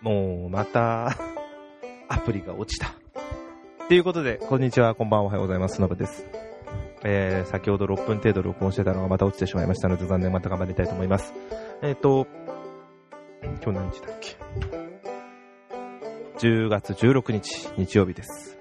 もう、また、アプリが落ちた。ということで、こんにちは、こんばんは、おはようございます。のぶです。えー、先ほど6分程度録音してたのがまた落ちてしまいましたので、残念、また頑張りたいと思います。えっ、と、今日何日だっけ ?10 月16日、日曜日です。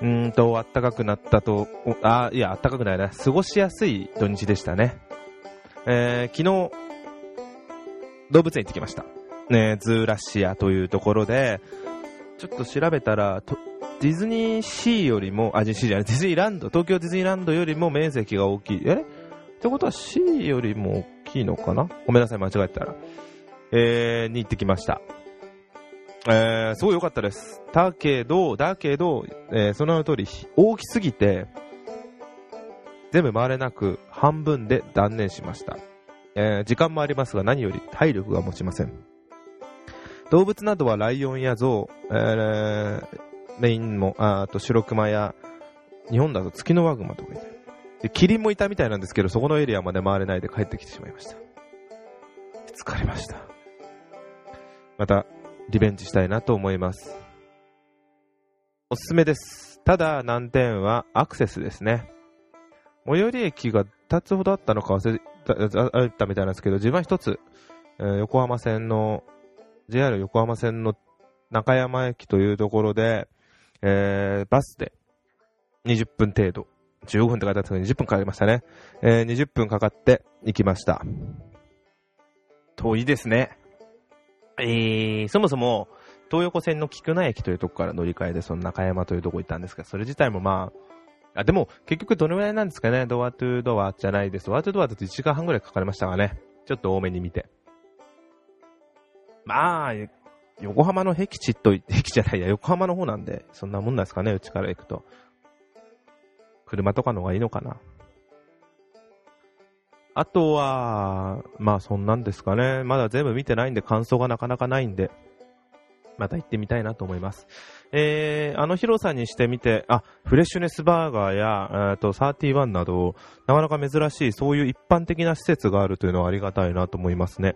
うーんと、暖かくなったと、あ、いや、暖かくないな。過ごしやすい土日でしたね。えー、昨日、動物園行ってきました。ね、ズーラシアというところで、ちょっと調べたら、ディズニーシーよりも、あ、ディズニーシーじゃない、ディズニーランド、東京ディズニーランドよりも面積が大きい。え？ってことは C よりも大きいのかな？ごめんなさい、間違えたら。えー、に行ってきました。えー、すごい良かったです。だけど、だけど、えーその通り、大きすぎて、全部回れなく、半分で断念しました。えー時間もありますが、何より体力が持ちません。動物などはライオンやゾウ、えーメインも、ああと白熊や、日本だとツキノワグマとかいて。で、キリンもいたみたいなんですけど、そこのエリアまで回れないで帰ってきてしまいました。疲れました。また、リベンジしたいなと思います。おすすめです。ただ、難点はアクセスですね。最寄り駅が2つほどあったのか忘れた、あったみたいなんですけど、自分は一つ、えー横浜線の、JR 横浜線の中山駅というところで、えーバスで20分程度、15分って書いてあったんですけど、20分かかりましたね。えー20分かかって行きました。遠いですね。えー、そもそも、東横線の菊名駅というとこから乗り換えで、その中山というとこ行ったんですが、それ自体もまあ、あ、でも、結局どのぐらいなんですかね、ドアトゥードアじゃないです。ドアトゥードアだと1時間半ぐらいかかりましたがね。ちょっと多めに見て。まあ、横浜の僻地と、僻地じゃないや、横浜の方なんで、そんなもんなんですかね、うちから行くと。車とかの方がいいのかな。あとは、まあそんなんですかね。まだ全部見てないんで感想がなかなかないんで、また行ってみたいなと思います。えー、あの広さにしてみて、あ、フレッシュネスバーガーや、えーと、31など、なかなか珍しい、そういう一般的な施設があるというのはありがたいなと思いますね。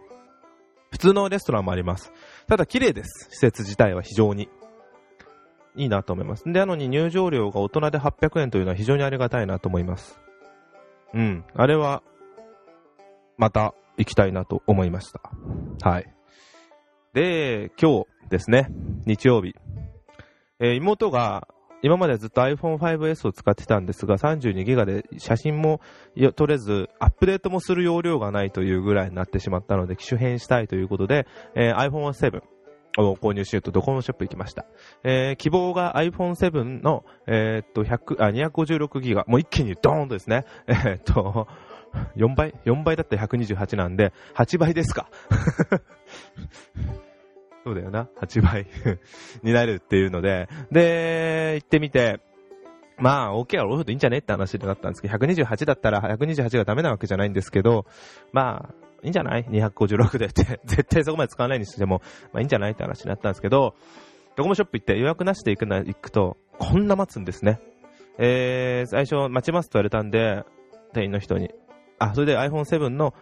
普通のレストランもあります。ただ綺麗です。施設自体は非常に。いいなと思います。で、なのに入場料が大人で800円というのは非常にありがたいなと思います。うん。あれは、また行きたいなと思いました。はい。で、今日ですね、日曜日。えー妹が、今までずっと iPhone5S を使ってたんですが、32ギガで写真も撮れず、アップデートもする容量がないというぐらいになってしまったので、機種変したいということで、えー iPhone7 を購入しようとドコモショップ行きました。えー希望が iPhone7 の、えーっと、100、あ、256ギガ、もう一気にドーンとですね、えーっと、4倍 ?4 倍だったら128なんで、8倍ですか。そうだよな。8倍 になるっていうので、で、行ってみて、まあ、OK はローフでいいんじゃねって話になったんですけど、128だったら128がダメなわけじゃないんですけど、まあ、いいんじゃない ?256 でって、絶対そこまで使わないにしても、まあいいんじゃないって話になったんですけど、ドコモショップ行って予約なしで行くな、行くと、こんな待つんですね。えー、最初待ちますと言われたんで、店員の人に、あ、それで iPhone7 の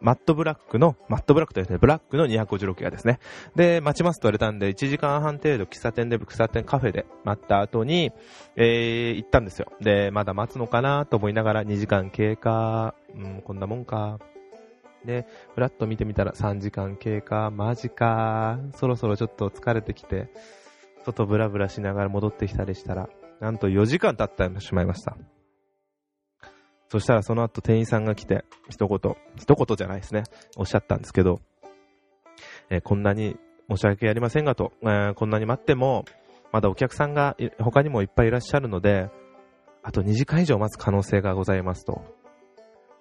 マットブラックの、マットブラックというね、ブラックの256ギガですね。で、待ちますと言われたんで、1時間半程度喫茶店で、喫茶店カフェで待った後に、えー、行ったんですよ。で、まだ待つのかなと思いながら2時間経過、うん、こんなもんか。で、ふらっと見てみたら3時間経過、マジか。そろそろちょっと疲れてきて、外ブラブラしながら戻ってきたりしたら、なんと4時間経ってしまいました。そしたらその後店員さんが来て、一言、一言じゃないですね、おっしゃったんですけど、えーこんなに申し訳ありませんがと、えーこんなに待っても、まだお客さんが他にもいっぱいいらっしゃるので、あと2時間以上待つ可能性がございますと。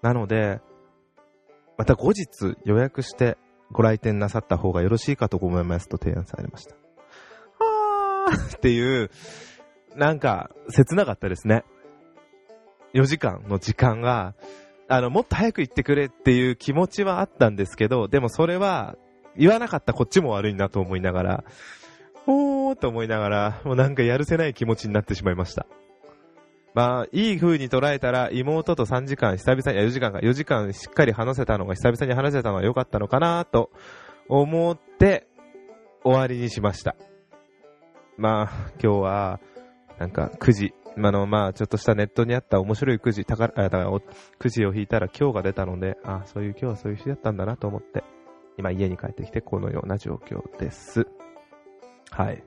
なので、また後日予約してご来店なさった方がよろしいかと思いますと提案されました。あーっていう、なんか、切なかったですね。4時間の時間が、あの、もっと早く行ってくれっていう気持ちはあったんですけど、でもそれは、言わなかったこっちも悪いなと思いながら、おーと思いながら、もうなんかやるせない気持ちになってしまいました。まあ、いい風に捉えたら、妹と3時間、久々に、4時間か、4時間しっかり話せたのが、久々に話せたのは良かったのかなと思って、終わりにしました。まあ、今日は、なんか、くじ、あの、まあ、ちょっとしたネットにあった面白いくじ、宝、あ、だ、くじを引いたら今日が出たので、あ、そういう今日はそういう日だったんだなと思って、今家に帰ってきてこのような状況です。はい。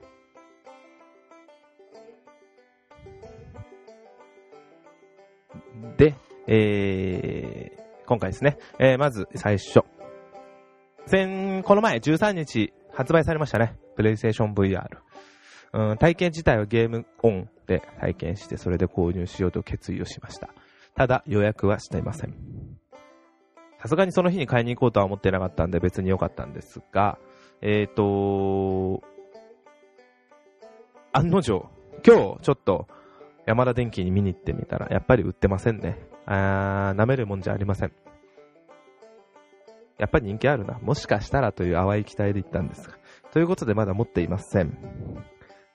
で、えー、今回ですね、えー、まず最初。先、この前13日発売されましたね。プレイステーション VR。うん、体験自体はゲームオンで体験して、それで購入しようと決意をしました。ただ、予約はしていません。さすがにその日に買いに行こうとは思ってなかったんで別に良かったんですが、えっ、ー、と案の定、今日ちょっと山田電機に見に行ってみたら、やっぱり売ってませんね。あー、舐めるもんじゃありません。やっぱり人気あるな。もしかしたらという淡い期待で行ったんですが。ということでまだ持っていません。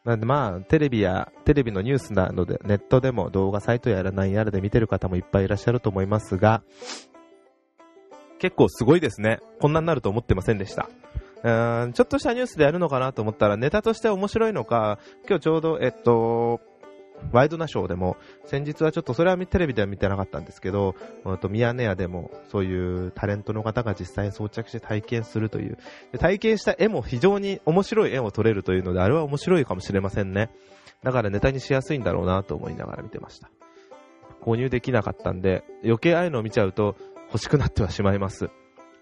なんでまあ、テレビや、テレビのニュースなどで、ネットでも動画サイトやら何やらで見てる方もいっぱいいらっしゃると思いますが、結構すごいですね。こんなになると思ってませんでした。うんちょっとしたニュースでやるのかなと思ったら、ネタとして面白いのか、今日ちょうど、えっと、ワイドナショーでも、先日はちょっとそれはテレビでは見てなかったんですけど、とミヤネ屋でもそういうタレントの方が実際に装着して体験するという。体験した絵も非常に面白い絵を撮れるというので、あれは面白いかもしれませんね。だからネタにしやすいんだろうなと思いながら見てました。購入できなかったんで、余計ああいうのを見ちゃうと欲しくなってはしまいます。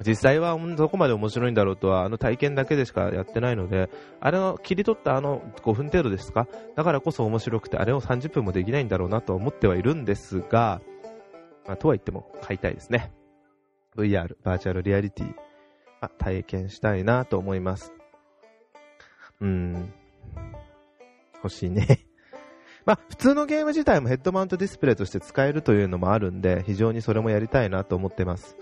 実際はどこまで面白いんだろうとは、あの体験だけでしかやってないので、あれを切り取ったあの5分程度ですか？だからこそ面白くて、あれを30分もできないんだろうなと思ってはいるんですが、まあ、とは言っても買いたいですね。VR、バーチャルリアリティ、あ、体験したいなと思います。うん。欲しいね。まあ、普通のゲーム自体もヘッドマウントディスプレイとして使えるというのもあるんで、非常にそれもやりたいなと思ってます。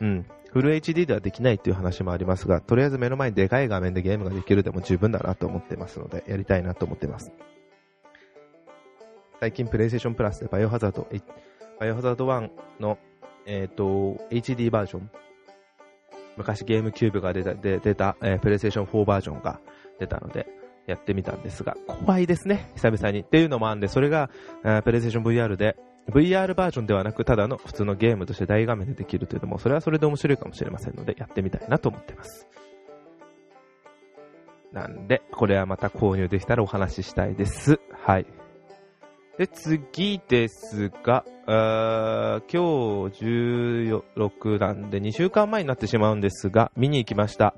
うん。フル HD ではできないっていう話もありますが、とりあえず目の前にでかい画面でゲームができるでも十分だなと思ってますので、やりたいなと思ってます。最近プレイステーションプラスでバイオハザード、バイオハザード1の、えっ、ー、と、HD バージョン、昔ゲームキューブが出た、で出た、えー、プレイステーション4バージョンが出たので、やってみたんですが、怖いですね、久々に。っていうのもあんで、それが、プレイステーション VR で、VR バージョンではなく、ただの普通のゲームとして大画面でできるというのも、それはそれで面白いかもしれませんので、やってみたいなと思ってます。なんで、これはまた購入できたらお話ししたいです。はい。で、次ですが、あ今日16なんで2週間前になってしまうんですが、見に行きました。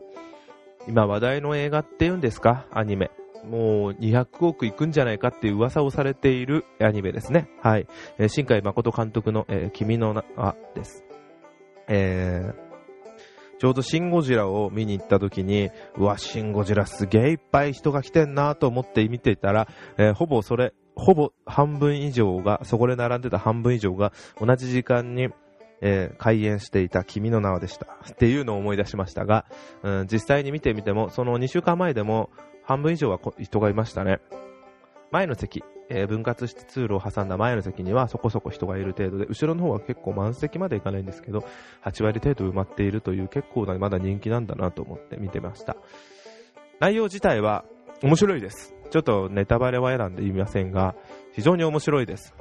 今話題の映画って言うんですか？アニメ。もう200億いくんじゃないかっていう噂をされているアニメですね。はい。えー、新海誠監督の、えー、君の名はです。えー、ちょうどシン・ゴジラを見に行った時に、うわ、シン・ゴジラすげえいっぱい人が来てんなと思って見ていたら、えー、ほぼそれ、ほぼ半分以上が、そこで並んでた半分以上が同じ時間に、えー、開演していた君の名はでした。っていうのを思い出しましたが、うん、実際に見てみても、その2週間前でも、半分以上は人がいましたね。前の席、えー、分割して通路を挟んだ前の席にはそこそこ人がいる程度で、後ろの方は結構満席までいかないんですけど、8割程度埋まっているという結構なまだ人気なんだなと思って見てました。内容自体は面白いです。ちょっとネタバレは選んで言いませんが、非常に面白いです。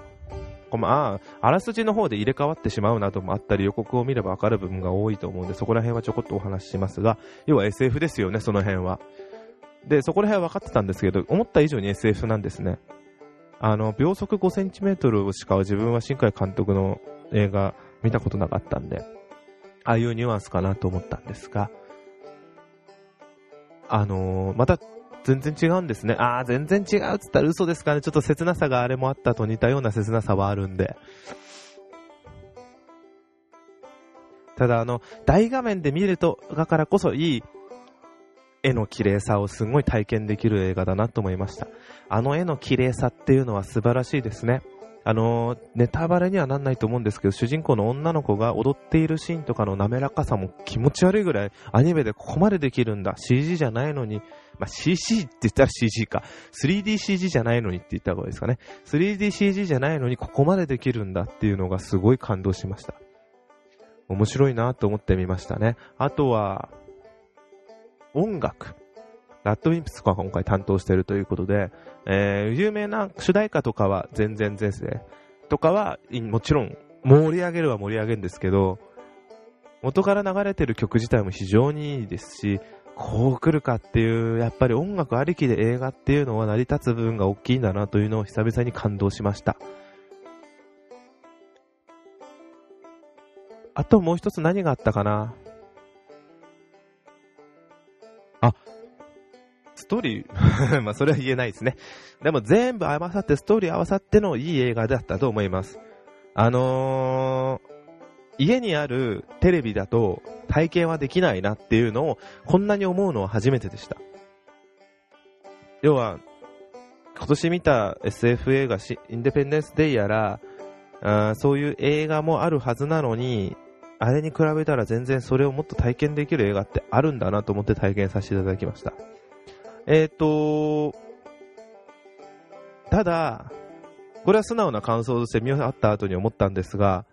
まあ、あらすじの方で入れ替わってしまうなどもあったり予告を見ればわかる部分が多いと思うんで、そこら辺はちょこっとお話ししますが、要は SF ですよね、その辺は。で、そこら辺は分かってたんですけど、思った以上に SF なんですね。あの、秒速5センチメートルしか自分は新海監督の映画見たことなかったんで、ああいうニュアンスかなと思ったんですが、あのー、また全然違うんですね。ああ、全然違うっつったら嘘ですかね。ちょっと切なさがあれもあったと似たような切なさはあるんで。ただあの、大画面で見ると、だからこそいい絵の綺麗さをすごい体験できる映画だなと思いました。あの絵の綺麗さっていうのは素晴らしいですね。あのー、ネタバレにはなんないと思うんですけど、主人公の女の子が踊っているシーンとかの滑らかさも気持ち悪いぐらいアニメでここまでできるんだ。CG じゃないのに、まあ、CG って言ったら CG か。3DCG じゃないのにって言った方がいいですかね。3DCG じゃないのにここまでできるんだっていうのがすごい感動しました。面白いなと思ってみましたね。あとは、音楽。ラッドウィンプスとか今回担当しているということで、えー、有名な主題歌とかは全然前世とかはもちろん盛り上げるは盛り上げるんですけど、元から流れてる曲自体も非常にいいですし、こう来るかっていう、やっぱり音楽ありきで映画っていうのは成り立つ部分が大きいんだなというのを久々に感動しました。あともう一つ何があったかな？ストーリー まあそれは言えないですね。でも全部合わさって、ストーリー合わさってのいい映画だったと思います。あのー、家にあるテレビだと体験はできないなっていうのをこんなに思うのは初めてでした。要は、今年見た SF 映画インデペンデンス・デイやら、あそういう映画もあるはずなのに、あれに比べたら全然それをもっと体験できる映画ってあるんだなと思って体験させていただきました。えっ、ー、と、ただ、これは素直な感想として見終わった後に思ったんですが、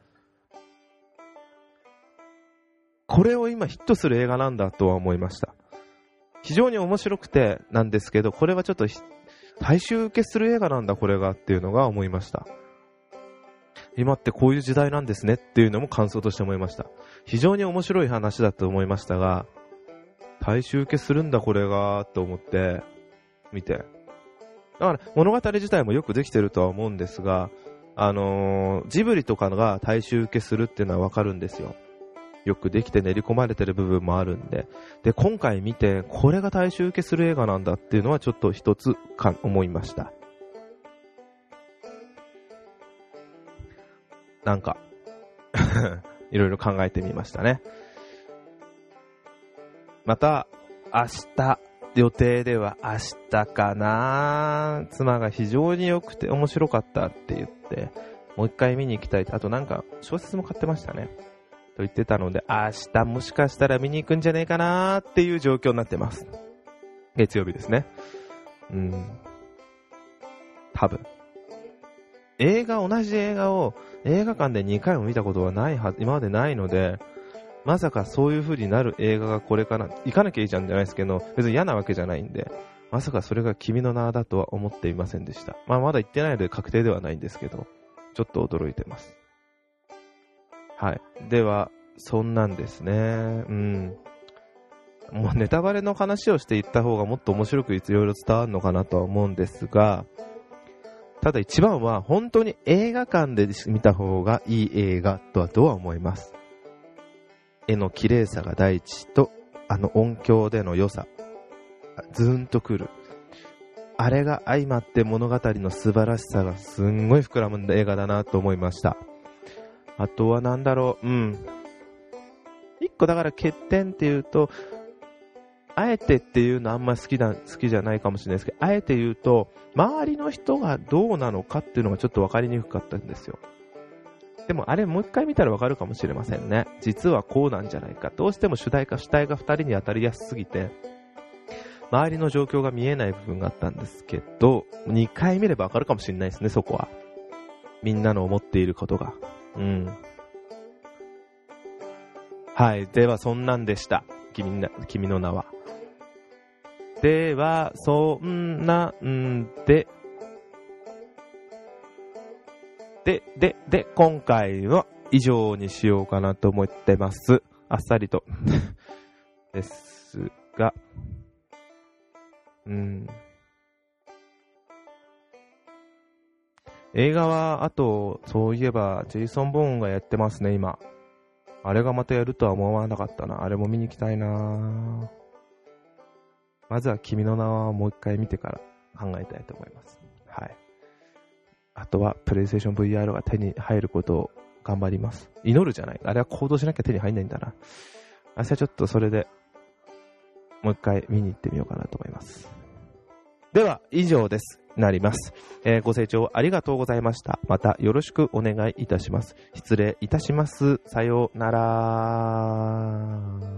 これを今ヒットする映画なんだとは思いました。非常に面白くてなんですけど、これはちょっと大衆受けする映画なんだこれがっていうのが思いました。今ってこういう時代なんですねっていうのも感想として思いました。非常に面白い話だと思いましたが、大衆受けするんだこれがと思って見て。だから物語自体もよくできてるとは思うんですが、あのー、ジブリとかが大衆受けするっていうのはわかるんですよ。よくできて練り込まれてる部分もあるんで。で、今回見て、これが大衆受けする映画なんだっていうのはちょっと一つか思いました。なんか いろいろ考えてみましたね。また、明日、予定では明日かな妻が非常に良くて面白かったって言って、もう一回見に行きたいって。あとなんか、小説も買ってましたね。と言ってたので、明日もしかしたら見に行くんじゃねえかなっていう状況になってます。月曜日ですね。うん。多分。映画、同じ映画を映画館で2回も見たことはないはず、今までないので、まさかそういう風になる映画がこれから、行かなきゃいいじゃんじゃないですけど、別に嫌なわけじゃないんで、まさかそれが君の名だとは思っていませんでした。まあまだ行ってないので確定ではないんですけど、ちょっと驚いてます。はい。では、そんなんですね。うん。もうネタバレの話をしていった方がもっと面白くいろいろ伝わるのかなとは思うんですが、ただ一番は本当に映画館で見た方がいい映画とはとは思います。絵の綺麗さが第一と、あの音響での良さ、ズーンとくる。あれが相まって物語の素晴らしさがすんごい膨らむ映画だなと思いました。あとはなんだろう、うん。一個だから欠点っていうと、あえてっていうのあんま好きだ、好きじゃないかもしれないですけど、あえて言うと、周りの人がどうなのかっていうのがちょっと分かりにくかったんですよ。でもあれもう一回見たら分かるかもしれませんね。実はこうなんじゃないか。どうしても主題歌、主体が2人に当たりやすすぎて、周りの状況が見えない部分があったんですけど、2回見れば分かるかもしれないですね、そこは。みんなの思っていることが。うん。はい。では、そんなんでした。君な、君の名は。では、そんなんで、で、で、で、今回は以上にしようかなと思ってます。あっさりと ですが、うん。映画は、あと、そういえば、ジェイソン・ボーンがやってますね、今。あれがまたやるとは思わなかったな。あれも見に行きたいなまずは君の名はもう一回見てから考えたいと思います。あとは、プレイステーション VR が手に入ることを頑張ります。祈るじゃない。あれは行動しなきゃ手に入んないんだな。明日ちょっとそれで、もう一回見に行ってみようかなと思います。では、以上です。なります、えー、ご清聴ありがとうございました。またよろしくお願いいたします。失礼いたします。さようなら。